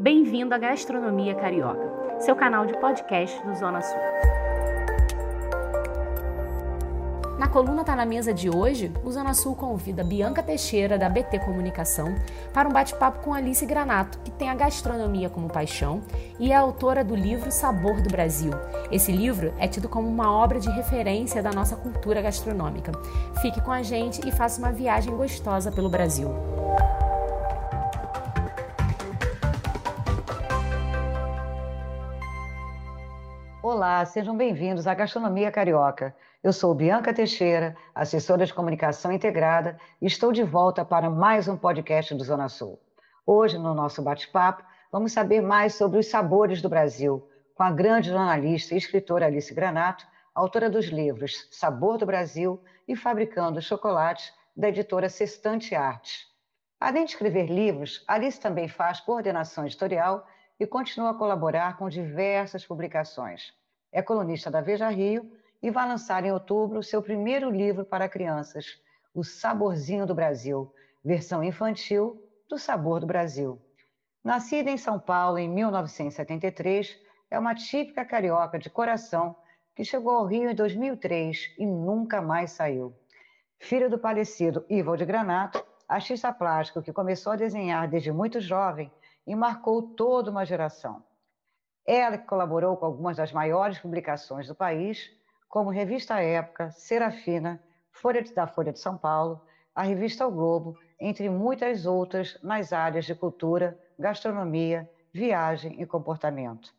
Bem-vindo à Gastronomia Carioca, seu canal de podcast do Zona Sul. Na coluna Tá na Mesa de hoje, o Zona Sul convida Bianca Teixeira, da BT Comunicação, para um bate-papo com Alice Granato, que tem a gastronomia como paixão e é autora do livro Sabor do Brasil. Esse livro é tido como uma obra de referência da nossa cultura gastronômica. Fique com a gente e faça uma viagem gostosa pelo Brasil. Olá, sejam bem-vindos à Gastronomia Carioca. Eu sou Bianca Teixeira, assessora de comunicação integrada, e estou de volta para mais um podcast do Zona Sul. Hoje, no nosso bate-papo, vamos saber mais sobre os sabores do Brasil, com a grande jornalista e escritora Alice Granato, autora dos livros Sabor do Brasil e Fabricando Chocolates, da editora Sextante Artes. Além de escrever livros, Alice também faz coordenação editorial e continua a colaborar com diversas publicações é colunista da Veja Rio e vai lançar em outubro seu primeiro livro para crianças, O Saborzinho do Brasil, versão infantil do Sabor do Brasil. Nascida em São Paulo em 1973, é uma típica carioca de coração que chegou ao Rio em 2003 e nunca mais saiu. Filha do falecido Ivo de Granato, artista plástico que começou a desenhar desde muito jovem e marcou toda uma geração. Ela colaborou com algumas das maiores publicações do país, como Revista Época, Serafina, Folha da Folha de São Paulo, a Revista O Globo, entre muitas outras nas áreas de cultura, gastronomia, viagem e comportamento.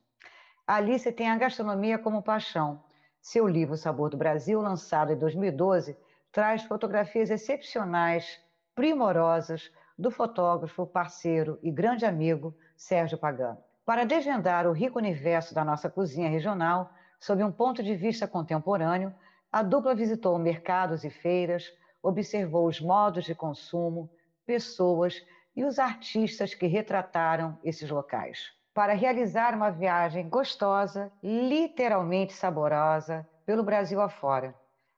Alice tem a gastronomia como paixão. Seu livro Sabor do Brasil, lançado em 2012, traz fotografias excepcionais, primorosas, do fotógrafo, parceiro e grande amigo Sérgio Pagano. Para desvendar o rico universo da nossa cozinha regional, sob um ponto de vista contemporâneo, a dupla visitou mercados e feiras, observou os modos de consumo, pessoas e os artistas que retrataram esses locais. Para realizar uma viagem gostosa, literalmente saborosa, pelo Brasil afora.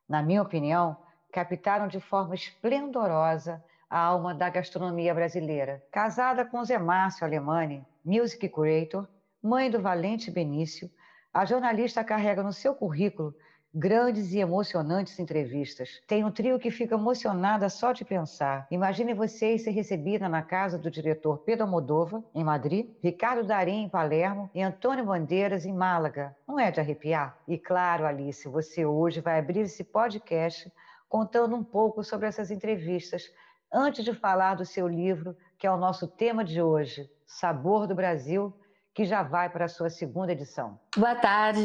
Na minha opinião, captaram de forma esplendorosa a alma da gastronomia brasileira. Casada com Zé Márcio Alemani, music curator, mãe do Valente Benício, a jornalista carrega no seu currículo grandes e emocionantes entrevistas. Tem um trio que fica emocionada só de pensar. Imagine vocês ser recebida na casa do diretor Pedro Almodova, em Madrid, Ricardo Darim, em Palermo e Antônio Bandeiras, em Málaga. Não é de arrepiar? E claro, Alice, você hoje vai abrir esse podcast contando um pouco sobre essas entrevistas antes de falar do seu livro, que é o nosso tema de hoje, Sabor do Brasil, que já vai para a sua segunda edição. Boa tarde,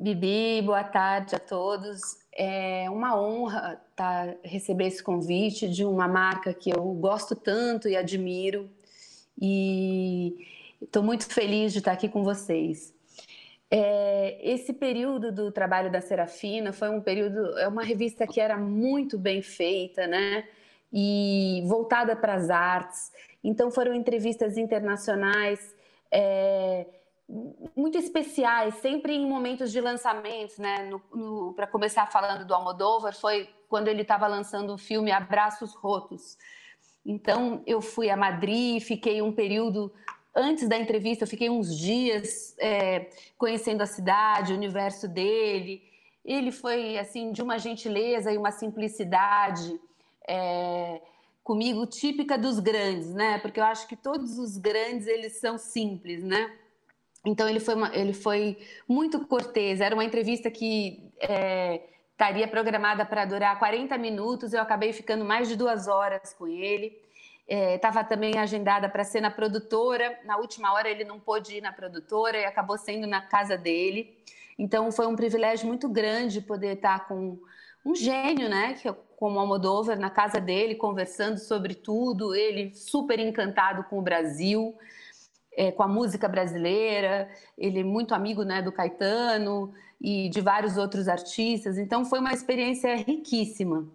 Bibi, boa tarde a todos. É uma honra tá, receber esse convite de uma marca que eu gosto tanto e admiro, e estou muito feliz de estar aqui com vocês. É, esse período do trabalho da Serafina foi um período, é uma revista que era muito bem feita, né? e voltada para as artes. Então foram entrevistas internacionais é, muito especiais, sempre em momentos de lançamentos, né? Para começar falando do Almodóvar, foi quando ele estava lançando o filme Abraços Rotos. Então eu fui a Madrid, fiquei um período antes da entrevista, eu fiquei uns dias é, conhecendo a cidade, o universo dele. Ele foi assim de uma gentileza e uma simplicidade é, comigo típica dos grandes, né? Porque eu acho que todos os grandes eles são simples, né? Então ele foi, uma, ele foi muito cortês. Era uma entrevista que é, estaria programada para durar 40 minutos. Eu acabei ficando mais de duas horas com ele. Estava é, também agendada para ser na produtora. Na última hora ele não pôde ir na produtora e acabou sendo na casa dele. Então foi um privilégio muito grande poder estar com um gênio, né? Que como Almodóvar na casa dele, conversando sobre tudo, ele super encantado com o Brasil, é, com a música brasileira, ele é muito amigo né, do Caetano e de vários outros artistas, então foi uma experiência riquíssima.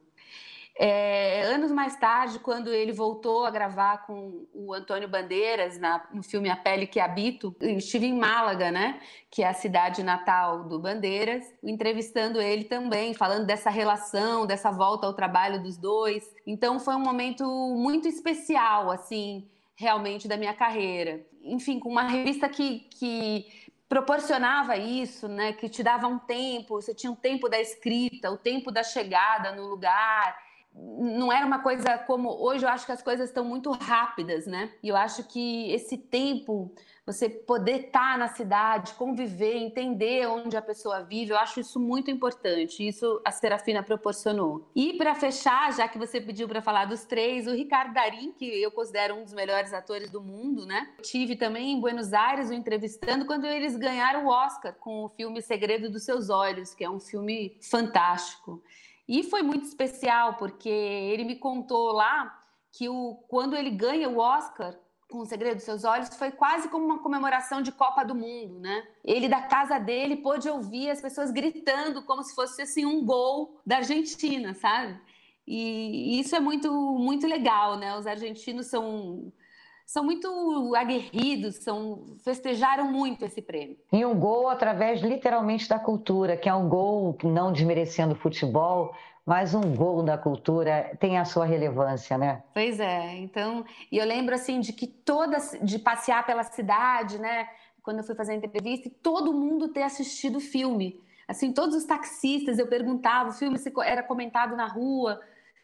É, anos mais tarde, quando ele voltou a gravar com o Antônio Bandeiras na, no filme A Pele que Habito, estive em Málaga, né, que é a cidade natal do Bandeiras, entrevistando ele também, falando dessa relação, dessa volta ao trabalho dos dois. Então foi um momento muito especial, assim, realmente da minha carreira. enfim, com uma revista que, que proporcionava isso, né? Que te dava um tempo, você tinha um tempo da escrita, o tempo da chegada no lugar não era uma coisa como hoje eu acho que as coisas estão muito rápidas, né? E eu acho que esse tempo, você poder estar na cidade, conviver, entender onde a pessoa vive, eu acho isso muito importante. Isso a Serafina proporcionou. E para fechar, já que você pediu para falar dos três, o Ricardo Darim, que eu considero um dos melhores atores do mundo, né? Eu tive também em Buenos Aires o entrevistando quando eles ganharam o Oscar com o filme Segredo dos Seus Olhos, que é um filme fantástico. E foi muito especial, porque ele me contou lá que o, quando ele ganha o Oscar com o Segredo dos Seus Olhos, foi quase como uma comemoração de Copa do Mundo, né? Ele, da casa dele, pôde ouvir as pessoas gritando como se fosse assim, um gol da Argentina, sabe? E isso é muito, muito legal, né? Os argentinos são são muito aguerridos, são, festejaram muito esse prêmio. E um gol através literalmente da cultura, que é um gol não desmerecendo o futebol, mas um gol da cultura tem a sua relevância, né? Pois é. Então, e eu lembro assim de que toda de passear pela cidade, né, quando eu fui fazer a entrevista, e todo mundo ter assistido o filme. Assim, todos os taxistas eu perguntava, o filme era comentado na rua.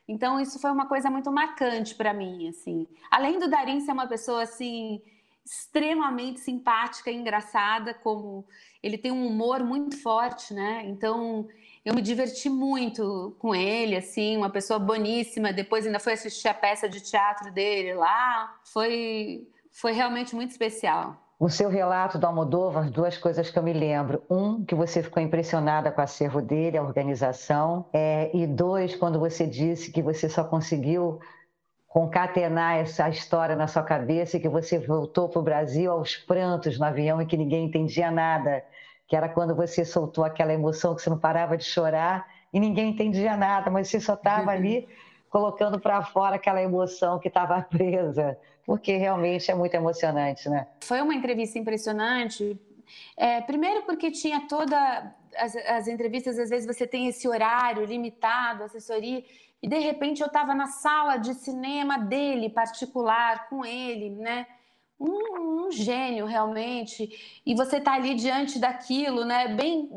Então isso foi uma coisa muito marcante para mim, assim. Além do Darim ser uma pessoa assim extremamente simpática e engraçada, como ele tem um humor muito forte, né? Então eu me diverti muito com ele, assim, uma pessoa boníssima. Depois ainda fui assistir a peça de teatro dele lá. Foi foi realmente muito especial. O seu relato do Almodóvar, duas coisas que eu me lembro. Um, que você ficou impressionada com o acervo dele, a organização. É, e dois, quando você disse que você só conseguiu concatenar essa história na sua cabeça e que você voltou para o Brasil aos prantos no avião e que ninguém entendia nada. Que era quando você soltou aquela emoção que você não parava de chorar e ninguém entendia nada, mas você só estava ali colocando para fora aquela emoção que estava presa porque realmente é muito emocionante, né? Foi uma entrevista impressionante. É, primeiro porque tinha toda as, as, entrevistas, às vezes você tem esse horário limitado, assessoria, e de repente eu estava na sala de cinema dele, particular, com ele, né? Um, um, gênio realmente e você está ali diante daquilo né bem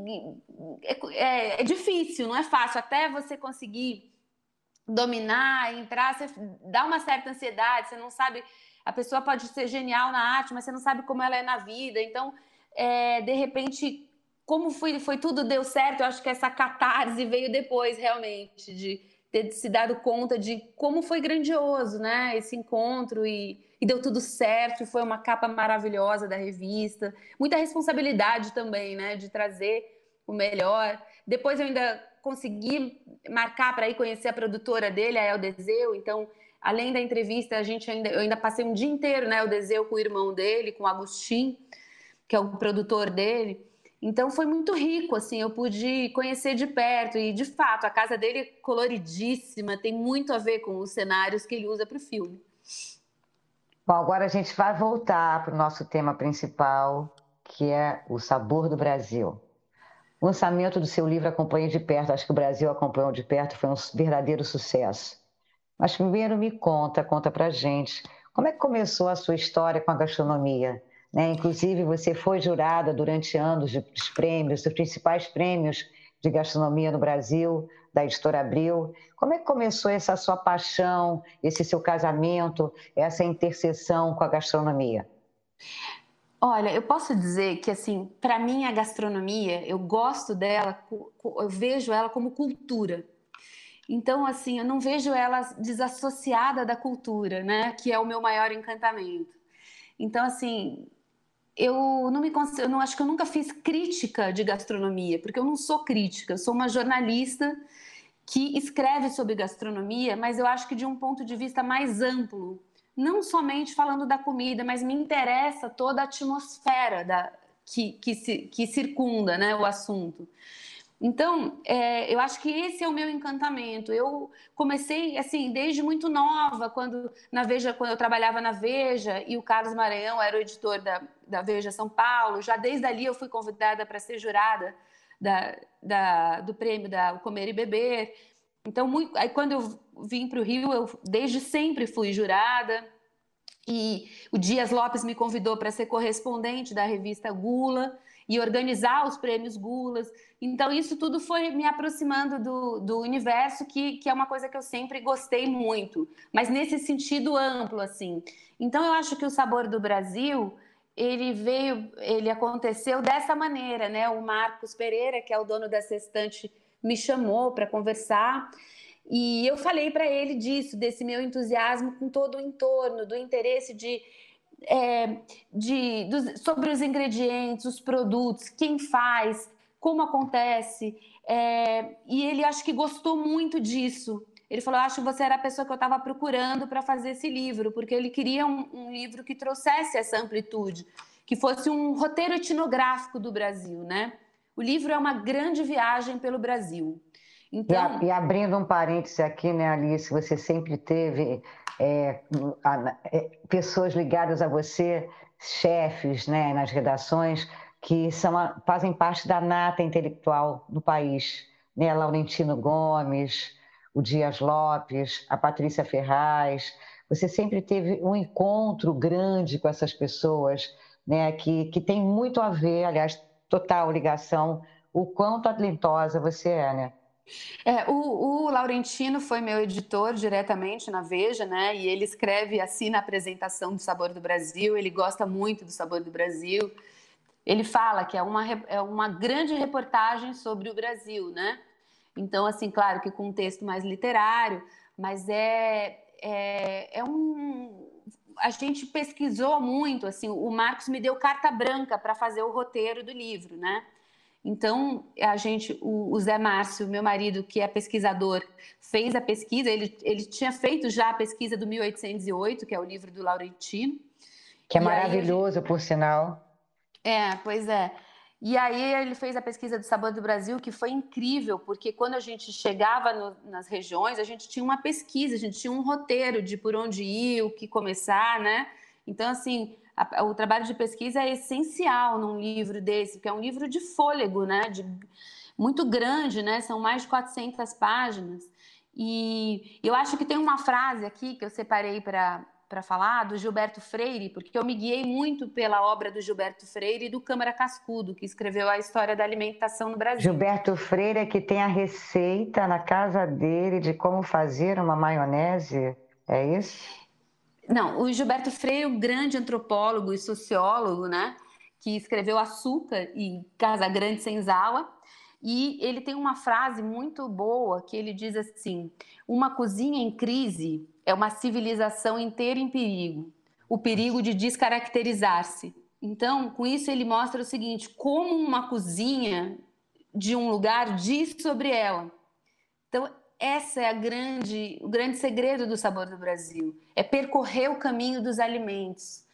é, é, difícil não é fácil até você conseguir dominar, entrar, você dá uma certa ansiedade, você não sabe. A pessoa pode ser genial na arte, mas você não sabe como ela é na vida. Então, é, de repente, como foi, foi tudo deu certo, eu acho que essa catarse veio depois, realmente, de ter se dado conta de como foi grandioso, né? Esse encontro e, e deu tudo certo, foi uma capa maravilhosa da revista. Muita responsabilidade também, né? De trazer o melhor. Depois eu ainda consegui marcar para ir conhecer a produtora dele, a Eldezeu. Então, além da entrevista, a gente ainda, eu ainda passei um dia inteiro, né, Eldezeu com o irmão dele, com o Agostinho, que é o produtor dele. Então foi muito rico, assim, eu pude conhecer de perto e de fato a casa dele é coloridíssima, tem muito a ver com os cenários que ele usa para o filme. Bom, agora a gente vai voltar para o nosso tema principal, que é o sabor do Brasil. O lançamento do seu livro Acompanhe de Perto, acho que o Brasil acompanhou de perto, foi um verdadeiro sucesso. Mas primeiro me conta, conta pra gente, como é que começou a sua história com a gastronomia? Né? Inclusive, você foi jurada durante anos dos prêmios, dos principais prêmios de gastronomia no Brasil, da Editora Abril. Como é que começou essa sua paixão, esse seu casamento, essa interseção com a gastronomia? Olha, eu posso dizer que assim, para mim a gastronomia, eu gosto dela, eu vejo ela como cultura. Então, assim, eu não vejo ela desassociada da cultura, né? Que é o meu maior encantamento. Então, assim, eu não me eu não acho que eu nunca fiz crítica de gastronomia, porque eu não sou crítica, eu sou uma jornalista que escreve sobre gastronomia, mas eu acho que de um ponto de vista mais amplo, não somente falando da comida, mas me interessa toda a atmosfera da, que, que, que circunda né, o assunto. Então, é, eu acho que esse é o meu encantamento. Eu comecei assim desde muito nova, quando na Veja, quando eu trabalhava na Veja e o Carlos Maranhão era o editor da, da Veja São Paulo. Já desde ali eu fui convidada para ser jurada da, da, do prêmio da Comer e Beber. Então, muito, aí quando eu vim para o Rio, eu desde sempre fui jurada. E o Dias Lopes me convidou para ser correspondente da revista Gula e organizar os prêmios Gulas. Então, isso tudo foi me aproximando do, do universo, que, que é uma coisa que eu sempre gostei muito, mas nesse sentido amplo, assim. Então, eu acho que o Sabor do Brasil, ele veio, ele aconteceu dessa maneira, né? O Marcos Pereira, que é o dono da Sextante, me chamou para conversar. E eu falei para ele disso, desse meu entusiasmo com todo o entorno, do interesse de é, de, dos, sobre os ingredientes, os produtos, quem faz, como acontece. É, e ele acho que gostou muito disso. Ele falou: Acho que você era a pessoa que eu estava procurando para fazer esse livro, porque ele queria um, um, livro que trouxesse essa amplitude, que fosse um roteiro etnográfico do Brasil, né? O livro é uma grande viagem pelo Brasil. Então... E, e abrindo um parêntese aqui, né, Alice, você sempre teve é, é, pessoas ligadas a você, chefes né, nas redações, que são fazem parte da nata intelectual do país. Né? Laurentino Gomes, o Dias Lopes, a Patrícia Ferraz. Você sempre teve um encontro grande com essas pessoas, né, que, que tem muito a ver, aliás, total ligação, o quanto talentosa você é, né? É, o, o, Laurentino foi meu editor diretamente na Veja, né? E ele escreve assim na apresentação do Sabor do Brasil. Ele gosta muito do Sabor do Brasil. Ele fala que é uma, é uma grande reportagem sobre o Brasil, né? Então, assim, claro que com um texto mais literário, mas é, é, é um. A gente pesquisou muito, assim, o Marcos me deu carta branca para fazer o roteiro do livro, né? Então, a gente, o, o, Zé Márcio, meu marido, que é pesquisador, fez a pesquisa, ele, ele tinha feito já a pesquisa do 1808, que é o livro do Laurentino. Que é maravilhoso, gente... por sinal. É, pois é. E aí ele fez a pesquisa do Sabor do Brasil, que foi incrível, porque quando a gente chegava no, nas regiões, a gente tinha uma pesquisa, a gente tinha um roteiro de por onde ir, o que começar, né? Então, assim, a, o trabalho de pesquisa é essencial num livro desse, porque é um livro de fôlego, né? De, muito grande, né? São mais de 400 páginas. E eu acho que tem uma frase aqui que eu separei para para falar do Gilberto Freire, porque eu me guiei muito pela obra do Gilberto Freire e do Câmara Cascudo, que escreveu a história da alimentação no Brasil. Gilberto Freire é que tem a receita na casa dele de como fazer uma maionese, é isso? Não, o Gilberto Freire, o grande antropólogo e sociólogo, né, que escreveu Açúcar e Casa Grande Senzala, e ele tem uma frase muito boa que ele diz assim: uma cozinha em crise é uma civilização inteira em perigo, o perigo de descaracterizar-se. Então, com isso ele mostra o seguinte: como uma cozinha de um lugar diz sobre ela. Então, essa é a grande, o grande segredo do sabor do Brasil, é percorrer o caminho dos alimentos.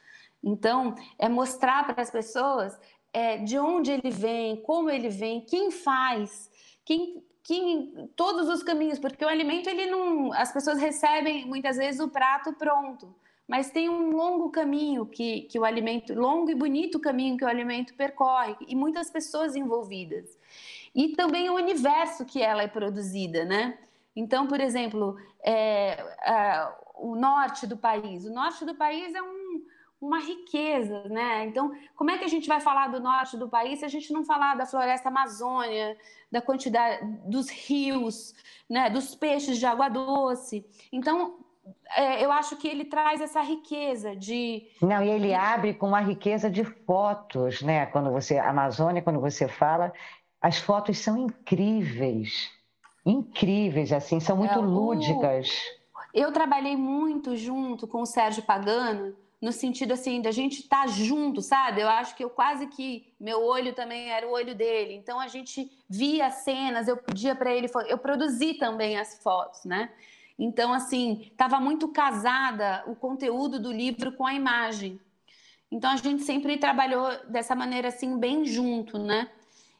Então, é mostrar para as pessoas é, de onde ele vem, como ele vem, quem faz, quem, quem, todos os caminhos, porque o alimento ele não, as pessoas recebem muitas vezes o prato pronto, mas tem um longo caminho que, que o alimento, longo e bonito caminho que o alimento percorre e muitas pessoas envolvidas e também o universo que ela é produzida, né? Então, por exemplo, é, o norte do país. O norte do país é um, uma riqueza, né? Então, como é que a gente vai falar do norte do país se a gente não falar da floresta amazônia, da quantidade dos rios, né? Dos peixes de água doce? Então, é, eu acho que ele traz essa riqueza de. Não, e ele abre com uma riqueza de fotos, né? Quando você. Amazônia, quando você fala, as fotos são incríveis incríveis, assim, são muito é, lúdicas. Eu trabalhei muito junto com o Sérgio Pagano, no sentido assim, da gente estar tá junto, sabe? Eu acho que eu quase que meu olho também era o olho dele. Então a gente via cenas, eu pedia para ele, eu produzi também as fotos, né? Então assim, estava muito casada o conteúdo do livro com a imagem. Então a gente sempre trabalhou dessa maneira assim bem junto, né?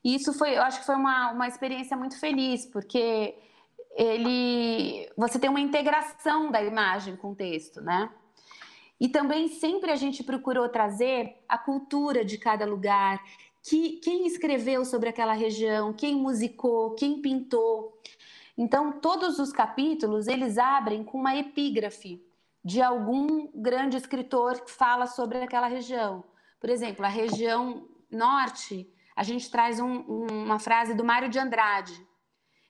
E isso foi, eu acho que foi uma, uma experiência muito feliz, porque ele, você tem uma integração da imagem com o texto, né? E também sempre a gente procurou trazer a cultura de cada lugar, que, quem escreveu sobre aquela região, quem musicou, quem pintou. Então, todos os capítulos, eles abrem com uma epígrafe. de algum grande escritor que fala sobre aquela região. Por exemplo, a região norte, a gente traz um, uma frase do Mário de Andrade,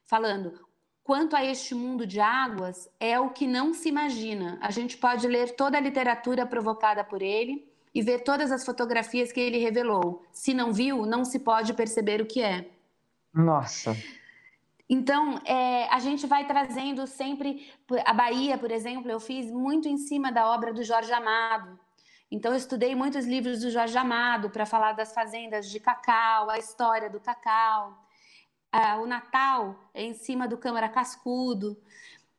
falando: quanto a este mundo de águas, é o que não se imagina. A gente pode ler toda a literatura provocada por ele e ver todas as fotografias que ele revelou. Se não viu, não se pode perceber o que é. Nossa. Então, é, a gente vai trazendo sempre. A Bahia, por exemplo, eu fiz muito em cima da obra do Jorge Amado. Então, eu estudei muitos livros do Jorge Amado para falar das fazendas de cacau, a história do cacau. O Natal é em cima do Câmara Cascudo.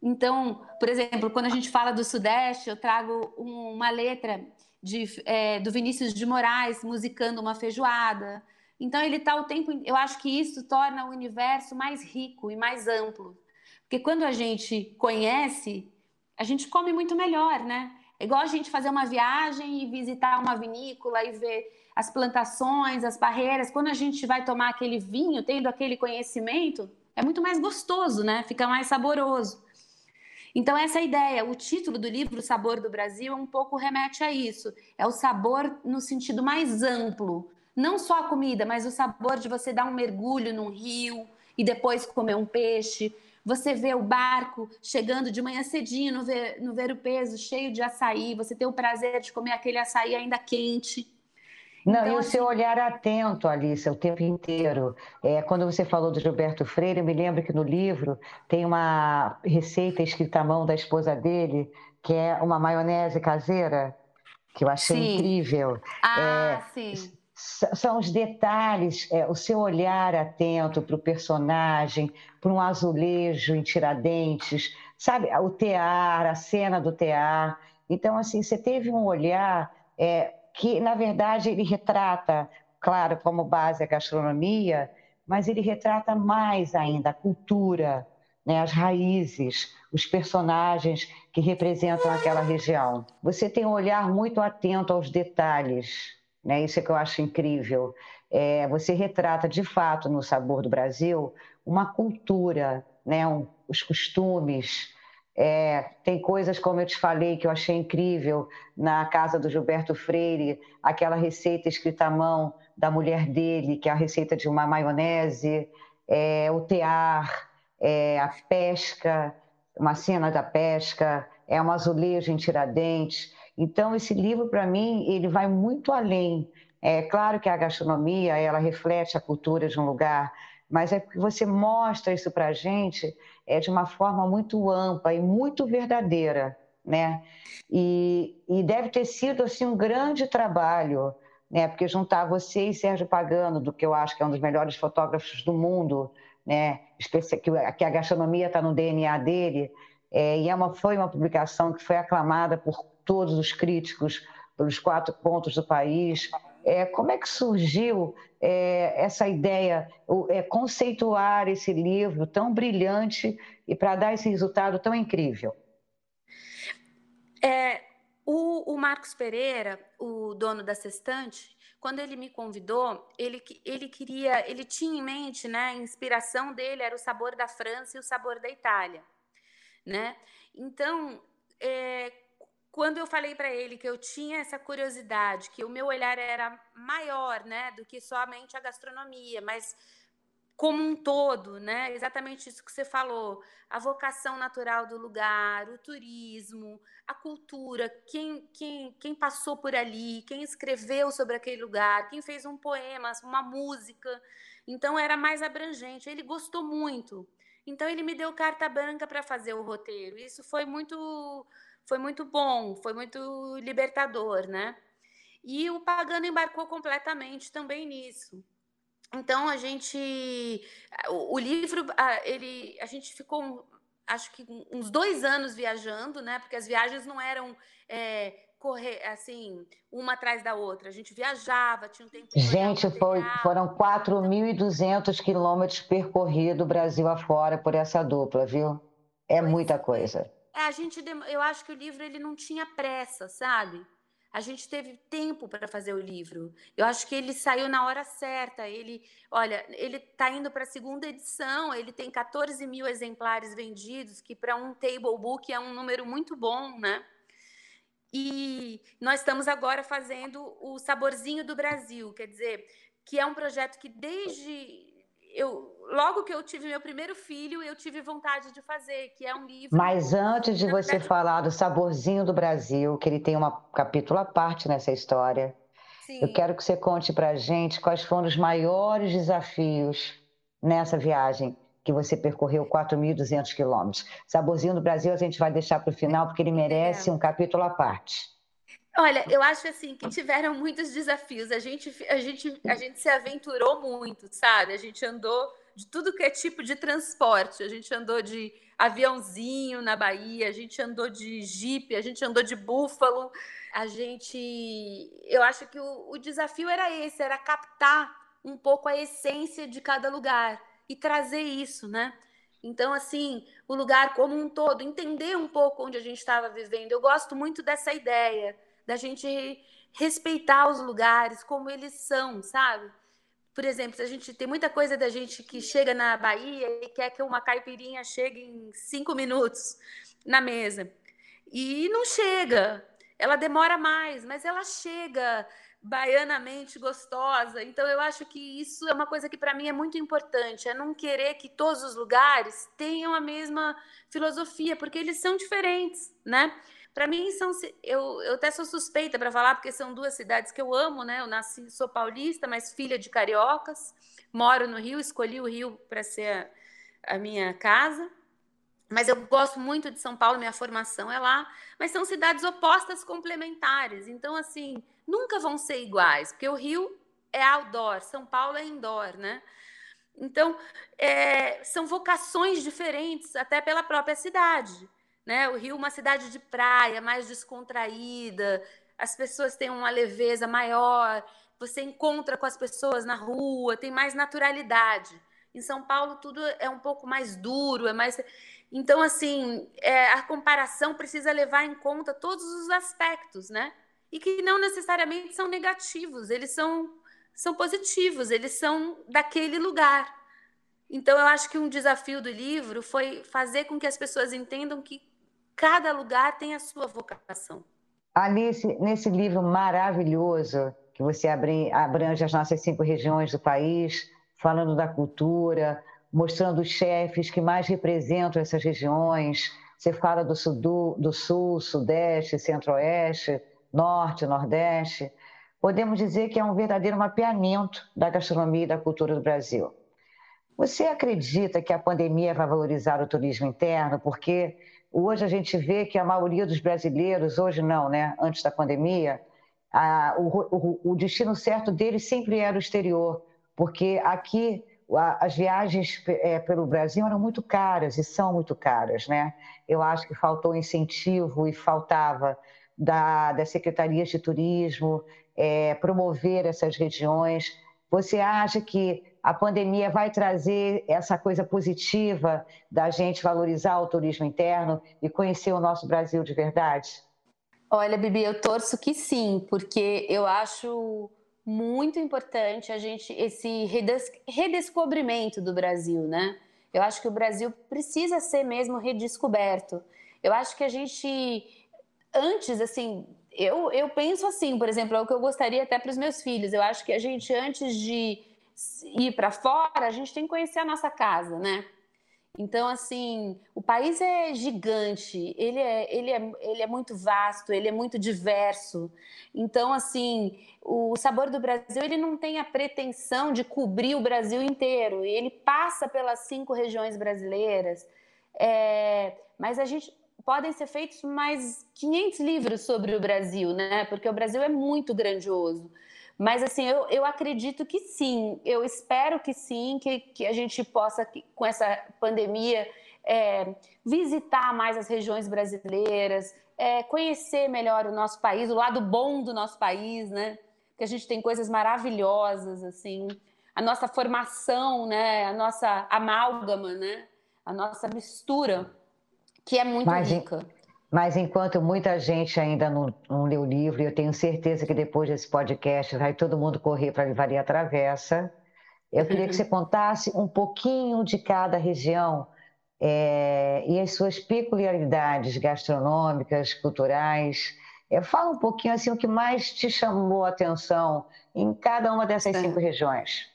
Então, por exemplo, quando a gente fala do Sudeste, eu trago um, uma letra de, é, do Vinícius de Moraes musicando uma feijoada. Então ele está o tempo. Eu acho que isso torna o universo mais rico e mais amplo, porque quando a gente conhece, a gente come muito melhor, né? É igual a gente fazer uma viagem e visitar uma vinícola e ver as plantações, as barreiras. Quando a gente vai tomar aquele vinho, tendo aquele conhecimento, é muito mais gostoso, né? Fica mais saboroso. Então, essa é ideia, o título do livro, Sabor do Brasil, um pouco remete a isso. É o sabor no sentido mais amplo. Não só a comida, mas o sabor de você dar um mergulho num rio e depois comer um peixe. Você vê o barco chegando de manhã cedinho no ver, no ver o peso, cheio de açaí. Você tem o prazer de comer aquele açaí ainda quente. Não, então, e o assim... seu olhar atento, Alice, o tempo inteiro. É, quando você falou do Gilberto Freire, eu me lembro que no livro tem uma receita escrita à mão da esposa dele, que é uma maionese caseira, que eu achei sim. incrível. Ah, é, sim. São os detalhes, é, o seu olhar atento para o personagem, para um azulejo em Tiradentes, sabe? O tear, a cena do tear. Então, assim, você teve um olhar é, que, na verdade, ele retrata, claro, como base a gastronomia, mas ele retrata mais ainda a cultura, né, as raízes, os personagens que representam aquela região. Você tem um olhar muito atento aos detalhes, né? Isso é que eu acho incrível. É, você retrata de fato no Sabor do Brasil uma cultura, né? Um, os costumes, é, tem coisas, como eu te falei, que eu achei incrível na casa do Gilberto Freire, aquela receita escrita à mão da mulher dele, que é a receita de uma maionese, é, o tear, é, a pesca, uma cena da pesca, é um azulejo em Tiradentes. Então, esse livro, para mim, ele vai muito além. É claro que a gastronomia, ela reflete a cultura de um lugar, mas é porque você mostra isso para a gente é, de uma forma muito ampla e muito verdadeira, né? E, e deve ter sido assim um grande trabalho, né? Porque juntar você e Sérgio Pagano, do que eu acho que é um dos melhores fotógrafos do mundo, né? Que a gastronomia está no DNA dele, é, e é uma, foi uma publicação que foi aclamada por todos os críticos, pelos quatro pontos do país. É, como é que surgiu é, essa ideia, é, conceituar esse livro tão brilhante e para dar esse resultado tão incrível? É, o, o, Marcos Pereira, o dono da Sextante, quando ele me convidou, ele, ele queria, ele tinha em mente, né, a inspiração dele era o sabor da França e o sabor da Itália, né? Então, é, quando eu falei para ele que eu tinha essa curiosidade, que o meu olhar era maior, né, do que somente a gastronomia, mas como um todo, né? Exatamente isso que você falou, a vocação natural do lugar, o turismo, a cultura, quem, quem, quem passou por ali, quem escreveu sobre aquele lugar, quem fez um poema, uma música. Então era mais abrangente. Ele gostou muito. Então ele me deu carta branca para fazer o roteiro. Isso foi muito foi muito bom, foi muito libertador, né? E o Pagano embarcou completamente também nisso. Então a gente, o, o livro, ele, a gente ficou, acho que uns dois anos viajando, né? Porque as viagens não eram é, correr assim uma atrás da outra. A gente viajava, tinha um tempo. Gente, foi, foram 4.200 quilômetros percorridos Brasil afora por essa dupla, viu? É muita coisa. É, a gente, eu acho que o livro ele não tinha pressa, sabe? A gente teve tempo para fazer o livro. Eu acho que ele saiu na hora certa. Ele, olha, ele está indo para a segunda edição. Ele tem 14 mil exemplares vendidos, que para um table book é um número muito bom, né? E nós estamos agora fazendo o Saborzinho do Brasil, quer dizer, que é um projeto que desde eu logo que eu tive meu primeiro filho, eu tive vontade de fazer, que é um livro. Mas antes de você falar do Saborzinho do Brasil, que ele tem um capítulo à parte nessa história, Sim. eu quero que você conte para gente quais foram os maiores desafios nessa viagem que você percorreu 4.200 quilômetros. Saborzinho do Brasil a gente vai deixar para o final, porque ele merece um capítulo à parte. Olha, eu acho assim que tiveram muitos desafios. A gente, a gente, a gente se aventurou muito, sabe? A gente andou de tudo que é tipo de transporte. A gente andou de aviãozinho na Bahia, a gente andou de jipe, a gente andou de búfalo. A gente, eu acho que o, o desafio era esse, era captar um pouco a essência de cada lugar e trazer isso, né? Então, assim, o lugar como um todo, entender um pouco onde a gente estava vivendo. Eu gosto muito dessa ideia da gente respeitar os lugares como eles são, sabe? Por exemplo, a gente tem muita coisa da gente que chega na Bahia e quer que uma caipirinha chegue em cinco minutos na mesa. E não chega. Ela demora mais, mas ela chega baianamente gostosa. Então eu acho que isso é uma coisa que para mim é muito importante, é não querer que todos os lugares tenham a mesma filosofia, porque eles são diferentes, né? Para mim são eu, eu até sou suspeita para falar porque são duas cidades que eu amo, né? Eu nasci sou paulista, mas filha de cariocas, moro no Rio, escolhi o Rio para ser a, a minha casa. Mas eu gosto muito de São Paulo, minha formação é lá, mas são cidades opostas complementares. Então assim, nunca vão ser iguais, porque o Rio é outdoor, São Paulo é indoor, né? Então, é, são vocações diferentes, até pela própria cidade. Né? O Rio é uma cidade de praia, mais descontraída, as pessoas têm uma leveza maior, você encontra com as pessoas na rua, tem mais naturalidade. Em São Paulo, tudo é um pouco mais duro, é mais. Então, assim, é, a comparação precisa levar em conta todos os aspectos, né? e que não necessariamente são negativos, eles são, são positivos, eles são daquele lugar. Então, eu acho que um desafio do livro foi fazer com que as pessoas entendam que cada lugar tem a sua vocação. Alice, nesse livro maravilhoso, que você abrange as nossas cinco regiões do país, falando da cultura, mostrando os chefes que mais representam essas regiões, você fala do sul, do sul sudeste, centro-oeste, norte, nordeste, podemos dizer que é um verdadeiro mapeamento da gastronomia e da cultura do Brasil. Você acredita que a pandemia vai valorizar o turismo interno? Porque hoje a gente vê que a maioria dos brasileiros, hoje não, né? Antes da pandemia, a, o, o, o, destino certo deles sempre era o exterior, porque aqui a, as viagens é, pelo Brasil eram muito caras e são muito caras, né? Eu acho que faltou incentivo e faltava da, das secretarias de turismo, é, promover essas regiões. Você acha que a pandemia vai trazer essa coisa positiva da gente valorizar o turismo interno e conhecer o nosso Brasil de verdade? Olha, Bibi, eu torço que sim, porque eu acho muito importante a gente esse redes, redescobrimento do Brasil, né? Eu acho que o Brasil precisa ser mesmo redescoberto. Eu acho que a gente antes, assim, eu, eu penso assim, por exemplo, é o que eu gostaria até para os meus filhos. Eu acho que a gente, antes de ir para fora, a gente tem que conhecer a nossa casa, né? Então, assim, o país é gigante, ele é, ele, é, ele é muito vasto, ele é muito diverso. Então, assim, o Sabor do Brasil, ele não tem a pretensão de cobrir o Brasil inteiro. Ele passa pelas cinco regiões brasileiras. É, mas a gente, podem ser feitos mais 500 livros sobre o Brasil, né? Porque o Brasil é muito grandioso. Mas, assim, eu, eu acredito que sim, eu espero que sim, que, que a gente possa, com essa pandemia, é, visitar mais as regiões brasileiras, é, conhecer melhor o nosso país, o lado bom do nosso país, né? Que a gente tem coisas maravilhosas, assim, a nossa formação, né? A nossa amálgama, né? A nossa mistura que é muito mas, rica. Mas enquanto muita gente ainda não, não leu o livro, eu tenho certeza que depois desse podcast vai todo mundo correr para a Livraria Travessa. Eu queria que você contasse um pouquinho de cada região é, e as suas peculiaridades gastronômicas, culturais, É, fala um pouquinho assim o que mais te chamou a atenção em cada uma dessas cinco regiões.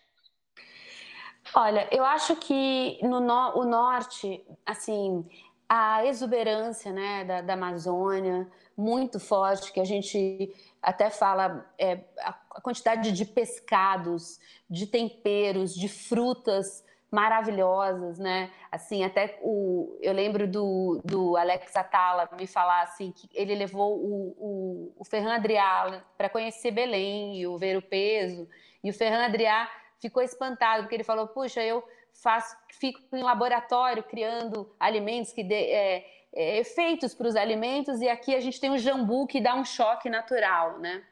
Olha, eu acho que no, no o norte, assim, a exuberância né, da, da, Amazônia muito forte, que a gente até fala é, a quantidade de pescados, de temperos, de frutas maravilhosas, né? Assim, até o, eu lembro do, do Alex Atala me falar assim que ele levou o, o, o Ferran Adrià para conhecer Belém e ver o peso, e o Ferran Adrià ficou espantado porque ele falou: puxa, eu faço, fico em laboratório criando alimentos que dê, é, é, efeitos para os alimentos e aqui a gente tem um jambu que dá um choque natural, né?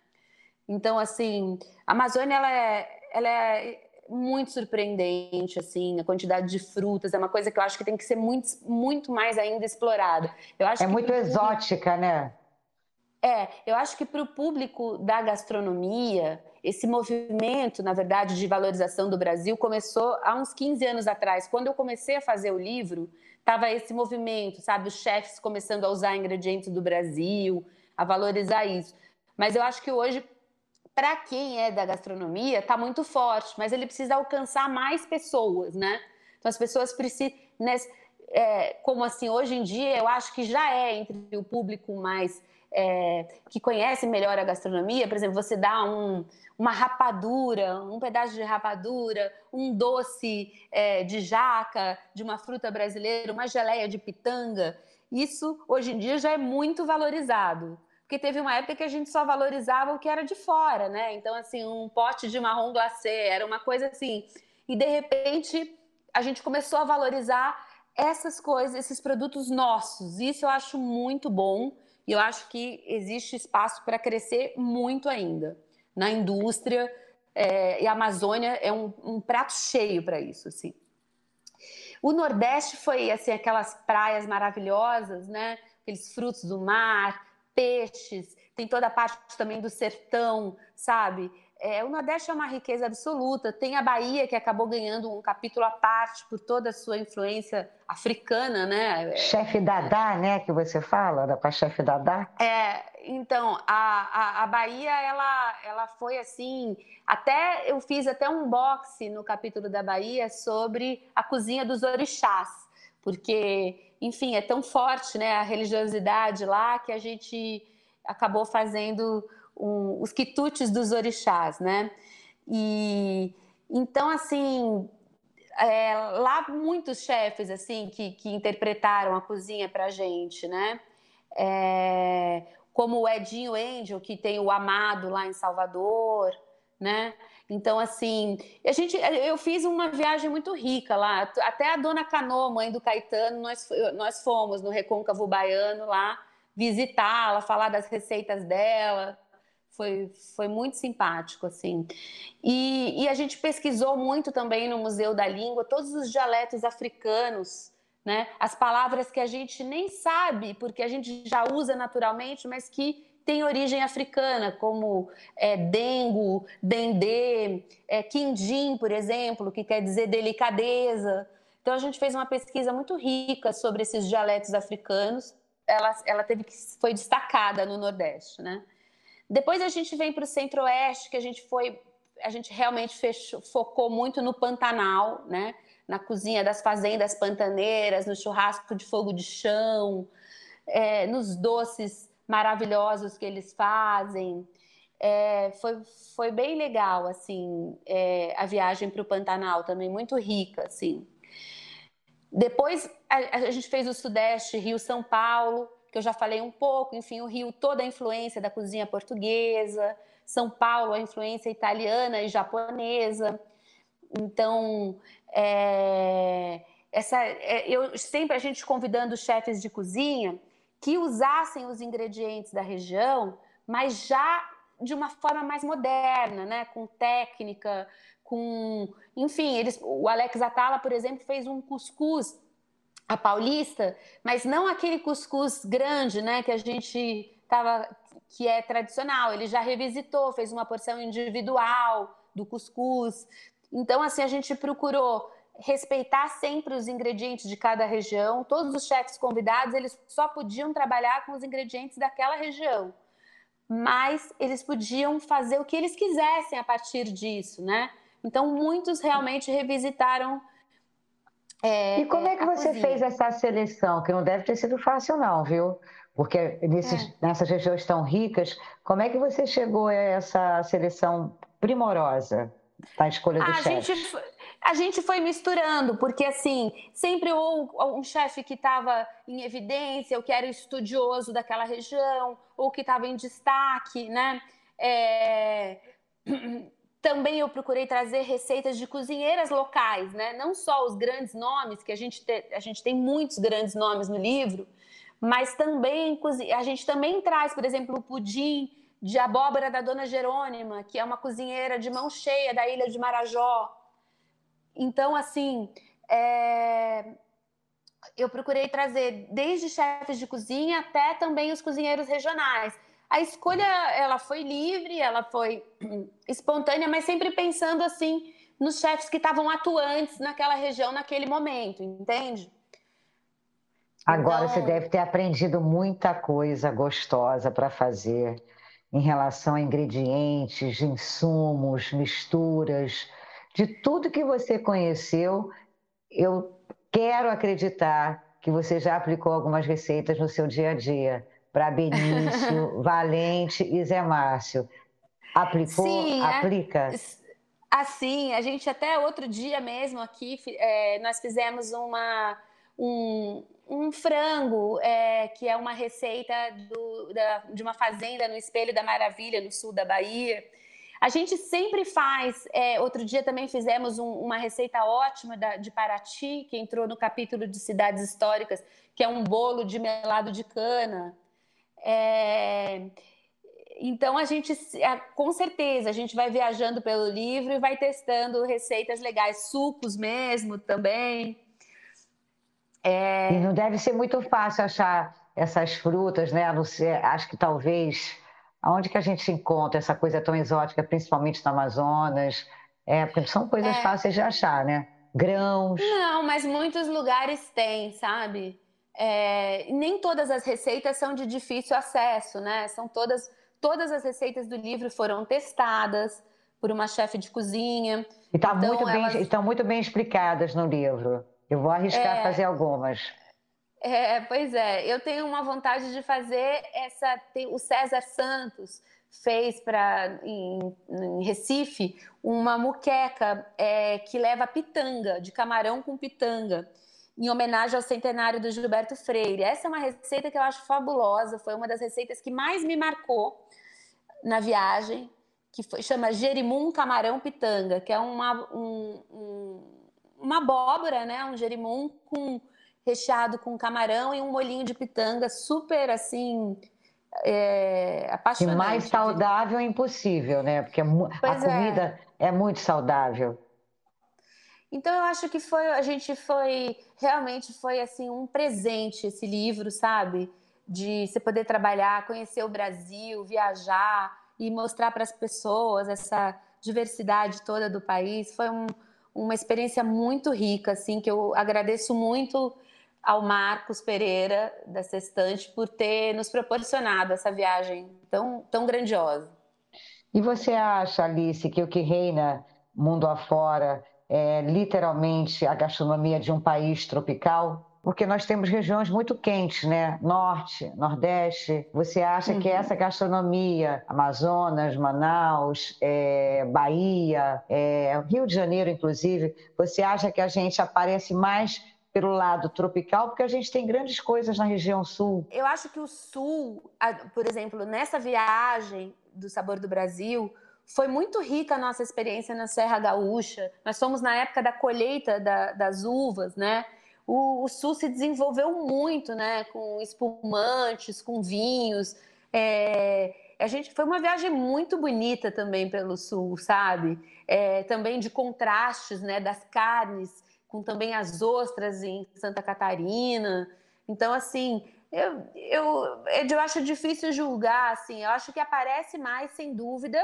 Então, assim, a Amazônia ela é, ela é muito surpreendente, assim, a quantidade de frutas, é uma coisa que eu acho que tem que ser muito, muito mais ainda explorada. Eu acho é muito exótica, né? É, eu acho que para o público da gastronomia, esse movimento, na verdade, de valorização do Brasil começou há uns 15 anos atrás. Quando eu comecei a fazer o livro, estava esse movimento, sabe? Os chefes começando a usar ingredientes do Brasil, a valorizar isso. Mas eu acho que hoje para quem é da gastronomia, está muito forte, mas ele precisa alcançar mais pessoas, né? Então as pessoas precisam. É, como assim, hoje em dia, eu acho que já é entre o público mais. É, que conhece melhor a gastronomia, por exemplo, você dá um, uma rapadura, um pedaço de rapadura, um doce é, de jaca, de uma fruta brasileira, uma geleia de pitanga. Isso hoje em dia já é muito valorizado porque teve uma época que a gente só valorizava o que era de fora, né? Então, assim, um pote de marrom glacê era uma coisa assim. E de repente a gente começou a valorizar essas coisas, esses produtos nossos. Isso eu acho muito bom e eu acho que existe espaço para crescer muito ainda na indústria. É, e a Amazônia é um, um prato cheio para isso, assim. O Nordeste foi assim aquelas praias maravilhosas, né? Aqueles frutos do mar, peixes, tem toda a parte também do sertão, sabe? É, o Nordeste é uma riqueza absoluta. Tem a Bahia, que acabou ganhando um capítulo à parte por toda a sua influência africana, né? Chefe Dadá, né? Que você fala, com a chefe Dadá. É, então, a, a, a, Bahia, ela, ela foi assim. Até eu fiz até um boxe no capítulo da Bahia sobre a cozinha dos orixás, porque enfim, é tão forte né, a religiosidade lá que a gente acabou fazendo um, os quitutes dos orixás, né? E então, assim, é, lá muitos chefes assim que, que interpretaram a cozinha para gente, né? É, como o Edinho Angel, que tem o Amado lá em Salvador, né? Então, assim, a gente, eu fiz uma viagem muito rica lá. Até a dona Canoa, mãe do Caetano, nós, nós fomos no Recôncavo Baiano lá visitá-la, falar das receitas dela. Foi, foi muito simpático, assim. E, e a gente pesquisou muito também no Museu da Língua todos os dialetos africanos, né? As palavras que a gente nem sabe, porque a gente já usa naturalmente, mas que tem origem africana, como é, dengo, dendê, é, quindim, por exemplo, que quer dizer delicadeza. Então a gente fez uma pesquisa muito rica sobre esses dialetos africanos. Ela, ela teve que foi destacada no Nordeste, né? Depois a gente vem para o Centro-Oeste, que a gente foi, a gente realmente fechou, focou muito no Pantanal, né? Na cozinha das fazendas pantaneiras, no churrasco de fogo de chão, é, nos doces maravilhosos que eles fazem. É, foi, foi bem legal, assim, é, a viagem para o Pantanal também, muito rica, assim. Depois a, a, gente fez o Sudeste, Rio São Paulo, que eu já falei um pouco, enfim, o Rio, toda a influência da cozinha portuguesa, São Paulo, a influência italiana e japonesa. Então, é, essa, é, eu sempre a gente convidando chefes de cozinha que usassem os ingredientes da região, mas já de uma forma mais moderna, né? com técnica, com. Enfim, eles, o Alex Atala, por exemplo, fez um cuscuz a paulista, mas não aquele cuscuz grande, né, que a gente tava que é tradicional. Ele já revisitou, fez uma porção individual do cuscuz. Então, assim, a gente procurou respeitar sempre os ingredientes de cada região. Todos os chefes convidados, eles só podiam trabalhar com os ingredientes daquela região. mas eles podiam fazer o que eles quisessem a partir disso, né? Então, muitos realmente revisitaram. É, e como é que você cozinha. fez essa seleção? Que não deve ter sido fácil, não, viu? Porque nesses, é. nessas regiões tão ricas, como é que você chegou a essa seleção primorosa da escolha do chefe? Gente, a gente foi misturando, porque assim, sempre ou um chefe que estava em evidência, ou que era estudioso daquela região, ou que estava em destaque, né? É... Também eu procurei trazer receitas de cozinheiras locais, né? Não só os grandes nomes, que a gente, te... a gente tem muitos grandes nomes no livro, mas também a gente também traz, por exemplo, o pudim de abóbora da Dona Jerônima, que é uma cozinheira de mão cheia da ilha de Marajó. Então, assim, é... eu procurei trazer desde chefes de cozinha até também os cozinheiros regionais. A escolha, ela foi livre, ela foi espontânea, mas sempre pensando assim nos chefes que estavam atuantes naquela região naquele momento, entende? Agora então... você deve ter aprendido muita coisa gostosa para fazer em relação a ingredientes, insumos, misturas, de tudo que você conheceu. Eu quero acreditar que você já aplicou algumas receitas no seu dia a dia para Benício, Valente e Zé Márcio. Aplicou? Sim, é. aplica? Assim, a gente até outro dia mesmo aqui, é, nós fizemos uma, um, um frango, é, que é uma receita do, da, de uma fazenda no Espelho da Maravilha, no sul da Bahia. A gente sempre faz. É, outro dia também fizemos um, uma receita ótima da, de Paraty, que entrou no capítulo de cidades históricas, que é um bolo de melado de cana. É, então a gente, com certeza, a gente vai viajando pelo livro e vai testando receitas legais, sucos mesmo também. É... E não deve ser muito fácil achar essas frutas, né? Acho que talvez aonde que a gente encontra essa coisa tão exótica, principalmente no Amazonas, é, porque são coisas é... fáceis de achar, né? Grãos. Não, mas muitos lugares têm, sabe? É... nem todas as receitas são de difícil acesso, né? São todas, todas as receitas do livro foram testadas por uma chefe de cozinha. E tá então, muito bem, elas... estão muito bem explicadas no livro. Eu vou arriscar é, fazer algumas. É, pois é, eu tenho uma vontade de fazer essa. Tem, o César Santos fez para em, em, Recife uma muqueca é, que leva pitanga, de camarão com pitanga, em homenagem ao centenário do Gilberto Freire. Essa é uma receita que eu acho fabulosa, foi uma das receitas que mais me marcou na viagem, que foi, chama Jerimum Camarão Pitanga, que é uma, um, um uma abóbora, né? Um gerimum com recheado com camarão e um molinho de pitanga, super assim é, apaixonante. E mais saudável é impossível, né? Porque pois a é. comida é. é muito saudável. Então eu acho que foi a gente foi realmente foi assim um presente esse livro, sabe? De você poder trabalhar, conhecer o Brasil, viajar e mostrar para as pessoas essa diversidade toda do país. Foi um, uma experiência muito rica, assim, que eu agradeço muito ao Marcos Pereira, da Sextante, por ter nos proporcionado essa viagem tão, tão grandiosa. E você acha, Alice, que o que reina mundo afora é literalmente a gastronomia de um país tropical? porque nós temos regiões muito quentes, né? Norte, Nordeste. Você acha uhum. que essa gastronomia, Amazonas, Manaus, é, Bahia, é, Rio de Janeiro, inclusive, você acha que a gente aparece mais pelo lado tropical, porque a gente tem grandes coisas na região sul. Eu acho que o sul, por exemplo, nessa viagem do Sabor do Brasil, foi muito rica a nossa experiência na Serra Gaúcha. Nós fomos na época da colheita da, das uvas, né? o, o Sul se desenvolveu muito, né? Com espumantes, com vinhos. É, a gente foi uma viagem muito bonita também pelo Sul, sabe? É, também de contrastes, né? Das carnes, com também as ostras em Santa Catarina. Então, assim, eu, eu, eu acho difícil julgar, assim. Eu acho que aparece mais, sem dúvida,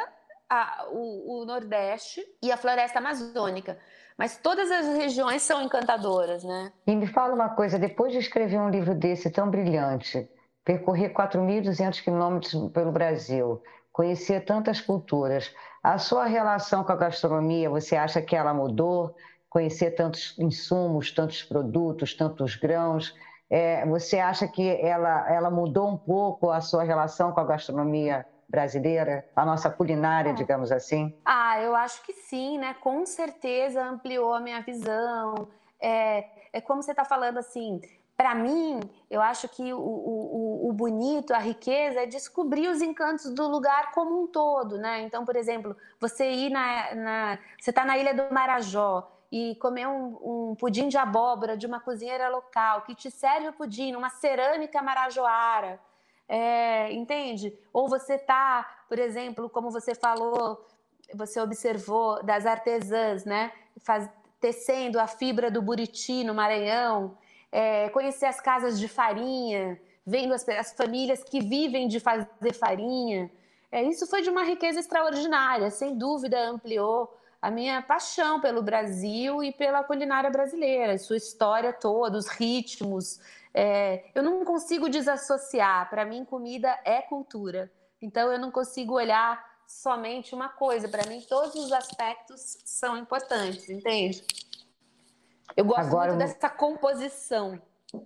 a, o, o Nordeste e a floresta amazônica. Mas todas as regiões são encantadoras, né? E me fala uma coisa, depois de escrever um livro desse tão brilhante, percorrer 4.200 quilômetros pelo Brasil, conhecer tantas culturas. A sua relação com a gastronomia, você acha que ela mudou? Conhecer tantos insumos, tantos produtos, tantos grãos. É, você acha que ela, ela mudou um pouco a sua relação com a gastronomia brasileira, a nossa culinária, é. digamos assim? Ah, eu acho que sim, né? Com certeza ampliou a minha visão. É, é como você está falando assim, para mim, eu acho que o, o, o, bonito, a riqueza é descobrir os encantos do lugar como um todo, né? Então, por exemplo, você ir na, na você está na ilha do Marajó e comer um, um, pudim de abóbora de uma cozinheira local que te serve o pudim, uma cerâmica marajoara, é, entende? Ou você tá, por exemplo, como você falou, você observou das artesãs, né? Faz, tecendo a fibra do buriti no Maranhão é, conhecer as casas de farinha, vendo as, as famílias que vivem de fazer farinha. É, isso foi de uma riqueza extraordinária, sem dúvida ampliou a minha paixão pelo Brasil e pela culinária brasileira, sua história toda, os ritmos. É, eu não consigo desassociar, para mim, comida é cultura. Então, eu não consigo olhar somente uma coisa. Para mim, todos os aspectos são importantes, entende? Eu gosto Agora, muito dessa composição.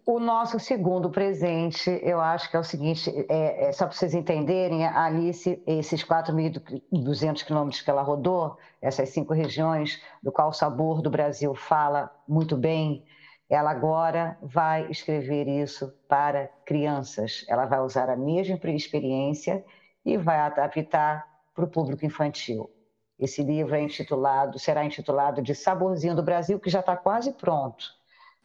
O nosso segundo presente, eu acho que é o seguinte, é, é só para vocês entenderem, a Alice, esses 4.200 quilômetros que ela rodou, essas cinco regiões, do qual o sabor do Brasil fala muito bem, ela agora vai escrever isso para crianças. Ela vai usar a mesma experiência e vai adaptar para o público infantil. Esse livro é intitulado, será intitulado de Saborzinho do Brasil, que já está quase pronto.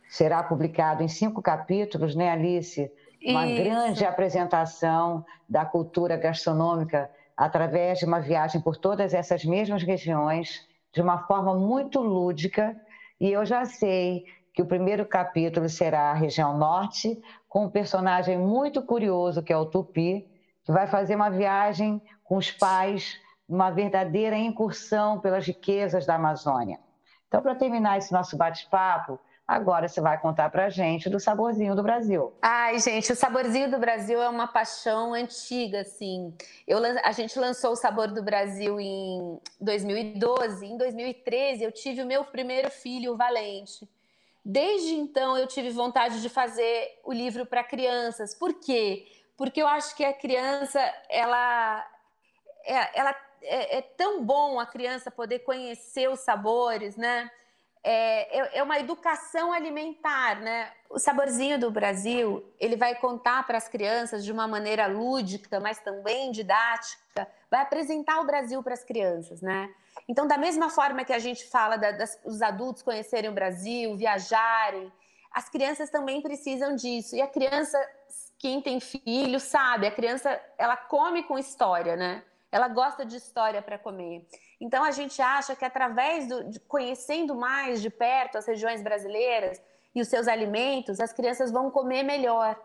Será publicado em cinco capítulos, né, Alice? Uma Isso. grande apresentação da cultura gastronômica através de uma viagem por todas essas mesmas regiões, de uma forma muito lúdica. E eu já sei que o primeiro capítulo será a região norte, com um personagem muito curioso, que é o Tupi, que vai fazer uma viagem com os pais uma verdadeira incursão pelas riquezas da Amazônia. Então, para terminar esse nosso bate-papo, agora você vai contar para a gente do Saborzinho do Brasil. Ai, gente, o Saborzinho do Brasil é uma paixão antiga, assim. Eu, a gente lançou o Sabor do Brasil em 2012. Em 2013, eu tive o meu primeiro filho, o Valente. Desde então, eu tive vontade de fazer o livro para crianças. Por quê? Porque eu acho que a criança, ela, é, ela é, é, tão bom a criança poder conhecer os sabores, né? É, é, é uma educação alimentar, né? O saborzinho do Brasil, ele vai contar para as crianças de uma maneira lúdica, mas também didática, vai apresentar o Brasil para as crianças, né? Então, da mesma forma que a gente fala da, das, dos adultos conhecerem o Brasil, viajarem, as crianças também precisam disso. E a criança, quem tem filho, sabe, a criança, ela come com história, né? ela gosta de história para comer. Então a gente acha que através do, de conhecendo mais de perto as regiões brasileiras e os seus alimentos, as crianças vão comer melhor.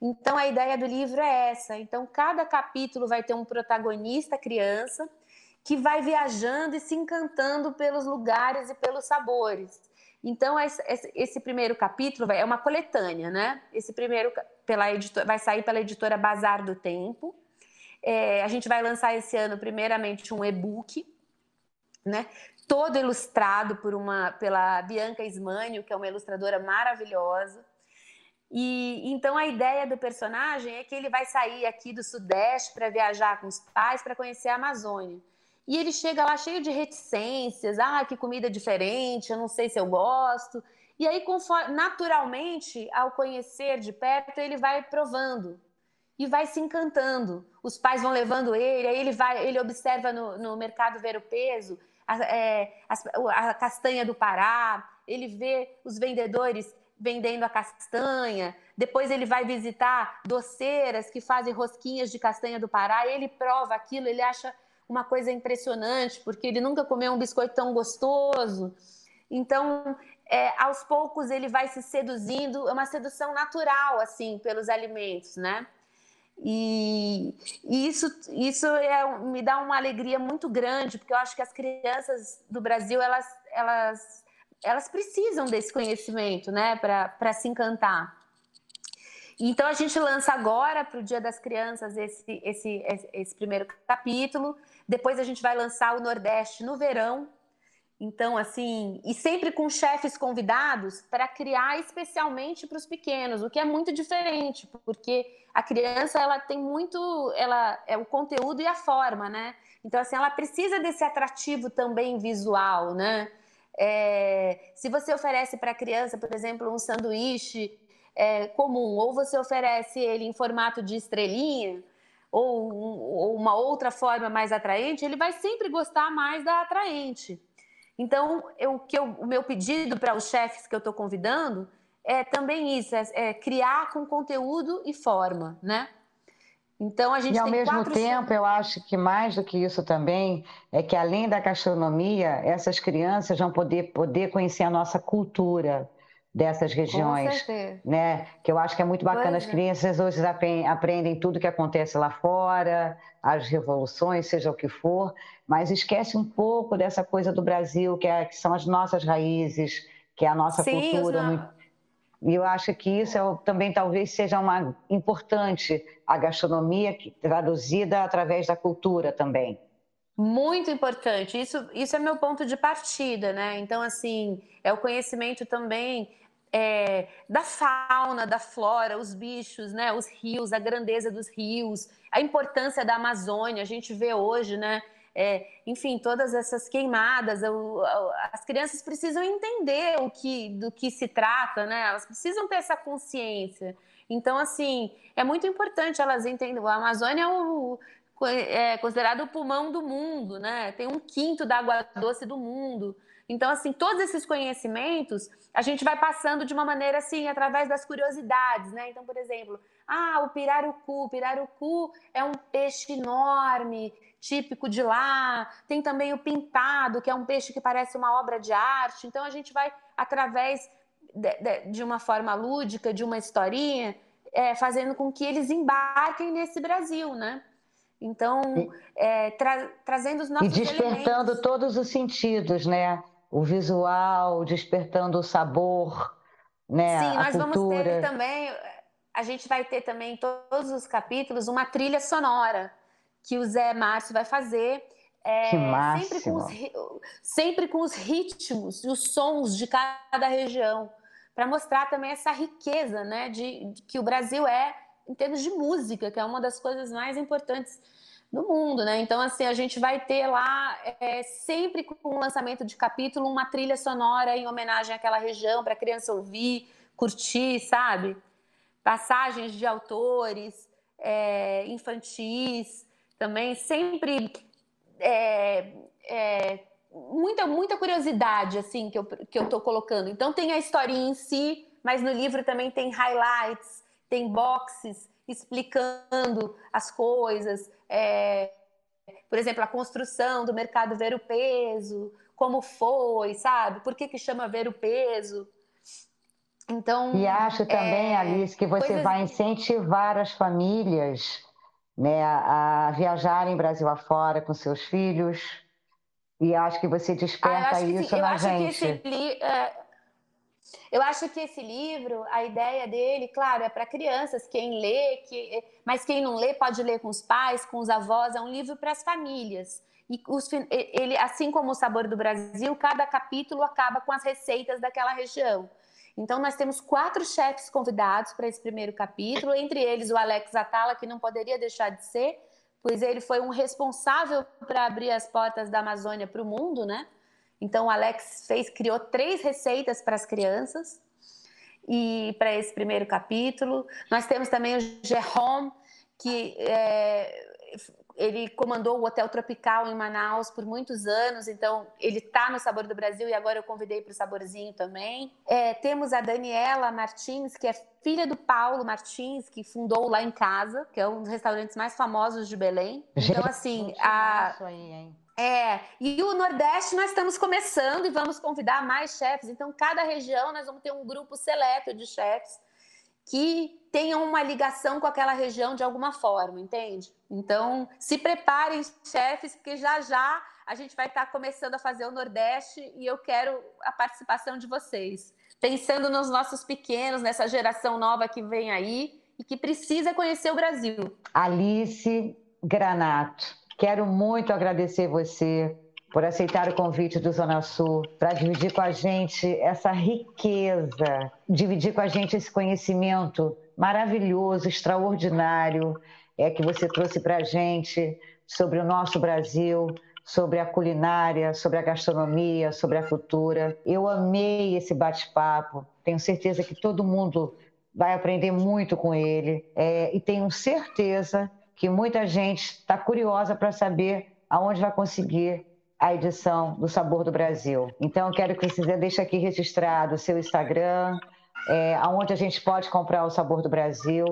Então a ideia do livro é essa. Então cada capítulo vai ter um protagonista criança que vai viajando e se encantando pelos lugares e pelos sabores. Então esse primeiro capítulo é uma coletânea, né? Esse primeiro pela editora, vai sair pela editora Bazar do Tempo. É, a gente vai lançar esse ano, primeiramente, um e-book, né? Todo ilustrado por uma, pela Bianca Ismânio, que é uma ilustradora maravilhosa. E então a ideia do personagem é que ele vai sair aqui do Sudeste para viajar com os pais para conhecer a Amazônia. E ele chega lá cheio de reticências, ah, que comida diferente, eu não sei se eu gosto. E aí, conforme, naturalmente, ao conhecer de perto, ele vai provando e vai se encantando. Os pais vão levando ele, aí ele vai, ele observa no, no mercado ver o peso, a, é, a, a castanha do Pará, ele vê os vendedores vendendo a castanha, depois ele vai visitar doceiras que fazem rosquinhas de castanha do Pará, ele prova aquilo, ele acha uma coisa impressionante, porque ele nunca comeu um biscoito tão gostoso. Então, é, aos poucos ele vai se seduzindo, é uma sedução natural, assim, pelos alimentos, né? E, isso, isso é, me dá uma alegria muito grande, porque eu acho que as crianças do Brasil elas, elas, elas precisam desse conhecimento né, para se encantar. Então a gente lança agora para o Dia das Crianças esse, esse, esse primeiro capítulo. Depois a gente vai lançar o Nordeste no verão. Então, assim, e sempre com chefes convidados para criar especialmente para os pequenos, o que é muito diferente, porque a criança ela tem muito, ela é o conteúdo e a forma, né? Então, assim, ela precisa desse atrativo também visual, né? É, se você oferece para a criança, por exemplo, um sanduíche é, comum, ou você oferece ele em formato de estrelinha, ou, um, ou uma outra forma mais atraente, ele vai sempre gostar mais da atraente. Então, eu, que eu, o meu pedido para os chefes que eu estou convidando é também isso, é, é, criar com conteúdo e forma, né? Então a gente e ao mesmo tempo eu acho que mais do que isso também é que além da gastronomia essas crianças vão poder poder conhecer a nossa cultura, dessas regiões, né? Que eu acho que é muito bacana. Pois As é. crianças hoje aprendem tudo que acontece lá fora, as revoluções, seja o que for, mas esquece um pouco dessa coisa do Brasil, que, é, que são as nossas raízes, que é a nossa Sim, cultura. E eu acho que isso é, também talvez seja uma importante a gastronomia traduzida através da cultura também. Muito importante. Isso, isso é meu ponto de partida, né? Então, assim, é o conhecimento também é, da fauna, da flora, os bichos, né, os rios, a grandeza dos rios, a importância da Amazônia. A gente vê hoje, né, é, enfim, todas essas queimadas. as crianças precisam entender o que, do que se trata, né? Elas precisam ter essa consciência. Então, assim, é muito importante elas entenderem. A Amazônia é, o, é considerado o pulmão do mundo, né? Tem um quinto da água doce do mundo. Então, assim, todos esses conhecimentos a gente vai passando de uma maneira assim, através das curiosidades, né? Então, por exemplo, ah, o pirarucu. O pirarucu é um peixe enorme, típico de lá. Tem também o pintado, que é um peixe que parece uma obra de arte. Então, a gente vai, através de, de, uma forma lúdica, de uma historinha, é, fazendo com que eles embarquem nesse Brasil, né? Então, é, tra trazendo os nossos E despertando elementos. todos os sentidos, né? o visual, despertando o sabor, né? Sim, a nós cultura. vamos ter também, a gente vai ter também em todos os capítulos uma trilha sonora que o Zé Márcio vai fazer. É, que máximo. sempre, com os, sempre com os ritmos e os sons de cada região, para mostrar também essa riqueza né, de, de que o Brasil é em termos de música, que é uma das coisas mais importantes no mundo, né? Então, assim, a gente vai ter lá, é, sempre com o lançamento de capítulo, uma trilha sonora em homenagem àquela região, para a criança ouvir, curtir, sabe? Passagens de autores é, infantis também, sempre é, é, muita, muita curiosidade, assim, que eu, que eu tô colocando. Então, tem a historinha em si, mas no livro também tem highlights, tem boxes explicando as coisas, é, por exemplo, a construção do mercado ver o peso, como foi, sabe? Por que, que chama ver o peso? Então, e acho também, é, Alice, que você coisas... vai incentivar as famílias né, a, a viajarem Brasil afora com seus filhos. E acho que você desperta ah, isso que, na eu gente. Acho que esse, é, eu acho que esse livro, a ideia dele, claro, é para crianças, quem lê, que, mas quem não lê pode ler com os pais, com os avós, é um livro para as famílias. E os, ele, assim como o Sabor do Brasil, cada capítulo acaba com as receitas daquela região. Então, nós temos quatro chefes convidados para esse primeiro capítulo, entre eles o Alex Atala, que não poderia deixar de ser, pois ele foi um responsável para abrir as portas da Amazônia para o mundo, né? Então, o Alex fez, criou três receitas para as crianças e para esse primeiro capítulo. Nós temos também o Jerome, que é, ele comandou o Hotel Tropical em Manaus por muitos anos, então ele está no Sabor do Brasil e agora eu convidei para o Saborzinho também. É, temos a Daniela Martins, que é filha do Paulo Martins, que fundou lá em casa, que é um dos restaurantes mais famosos de Belém. Então, assim, a. Aí, é, e o Nordeste nós estamos começando e vamos convidar mais chefes. Então, cada região nós vamos ter um grupo seleto de chefes que tenham uma ligação com aquela região de alguma forma, entende? Então, se preparem, chefes, porque já já a gente vai estar começando a fazer o Nordeste e eu quero a participação de vocês. Pensando nos nossos pequenos, nessa geração nova que vem aí, e que precisa conhecer o Brasil. Alice Granato, quero muito agradecer você por aceitar o convite do Zona Sul para dividir com a gente essa riqueza, dividir com a gente esse conhecimento maravilhoso, extraordinário, é que você trouxe para a gente sobre o nosso Brasil, sobre a culinária, sobre a gastronomia, sobre a cultura. Eu amei esse bate-papo. Tenho certeza que todo mundo vai aprender muito com ele. É, e tenho certeza que muita gente está curiosa para saber aonde vai conseguir a edição do Sabor do Brasil. Então, quero que você deixe aqui registrado o seu Instagram, é, aonde a gente pode comprar o Sabor do Brasil.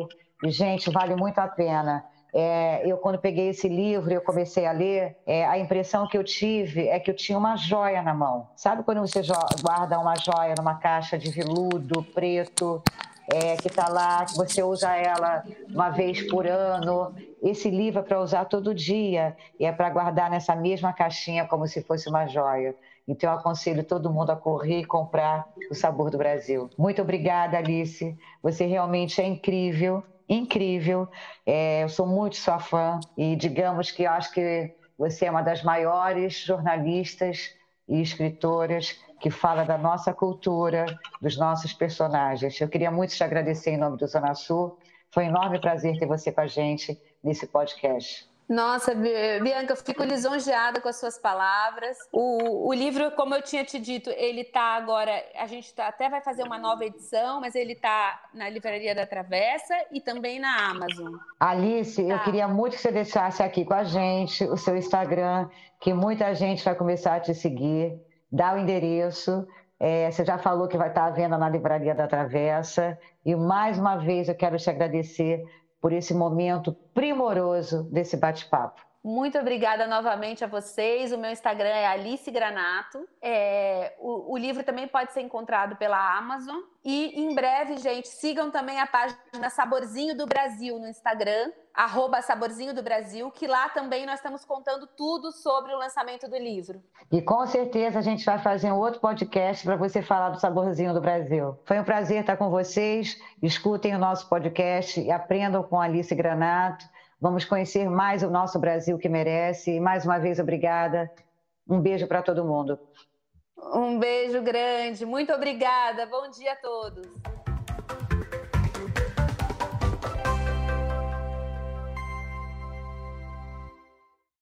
E, gente, vale muito a pena. É, eu, quando peguei esse livro e eu comecei a ler, é, a impressão que eu tive é que eu tinha uma joia na mão. Sabe quando você guarda uma joia numa caixa de veludo preto, é, que está lá, que você usa ela uma vez por ano? Esse livro é para usar todo dia e é para guardar nessa mesma caixinha como se fosse uma joia. Então, eu aconselho todo mundo a correr e comprar o Sabor do Brasil. Muito obrigada, Alice. Você realmente é incrível incrível. É, eu sou muito sua fã e digamos que eu acho que você é uma das maiores jornalistas e escritoras que fala da nossa cultura, dos nossos personagens. Eu queria muito te agradecer em nome do Zona Sul. Foi um enorme prazer ter você com a gente nesse podcast. Nossa, Bianca, eu fico lisonjeada com as suas palavras. O, o livro, como eu tinha te dito, ele está agora. A gente tá, até vai fazer uma nova edição, mas ele está na Livraria da Travessa e também na Amazon. Alice, tá. eu queria muito que você deixasse aqui com a gente o seu Instagram, que muita gente vai começar a te seguir. Dá o endereço. É, você já falou que vai estar à venda na Livraria da Travessa. E mais uma vez eu quero te agradecer por esse momento primoroso desse bate-papo. Muito obrigada novamente a vocês. O meu Instagram é Alice Granato. É, o, o, livro também pode ser encontrado pela Amazon. E em breve, gente, sigam também a página Saborzinho do Brasil no Instagram, arroba Saborzinho do Brasil, que lá também nós estamos contando tudo sobre o lançamento do livro. E com certeza a gente vai fazer um outro podcast para você falar do Saborzinho do Brasil. Foi um prazer estar com vocês. Escutem o nosso podcast e aprendam com Alice Granato. Vamos conhecer mais o nosso Brasil que merece. E mais uma vez, obrigada. Um beijo para todo mundo. Um beijo grande. Muito obrigada. Bom dia a todos.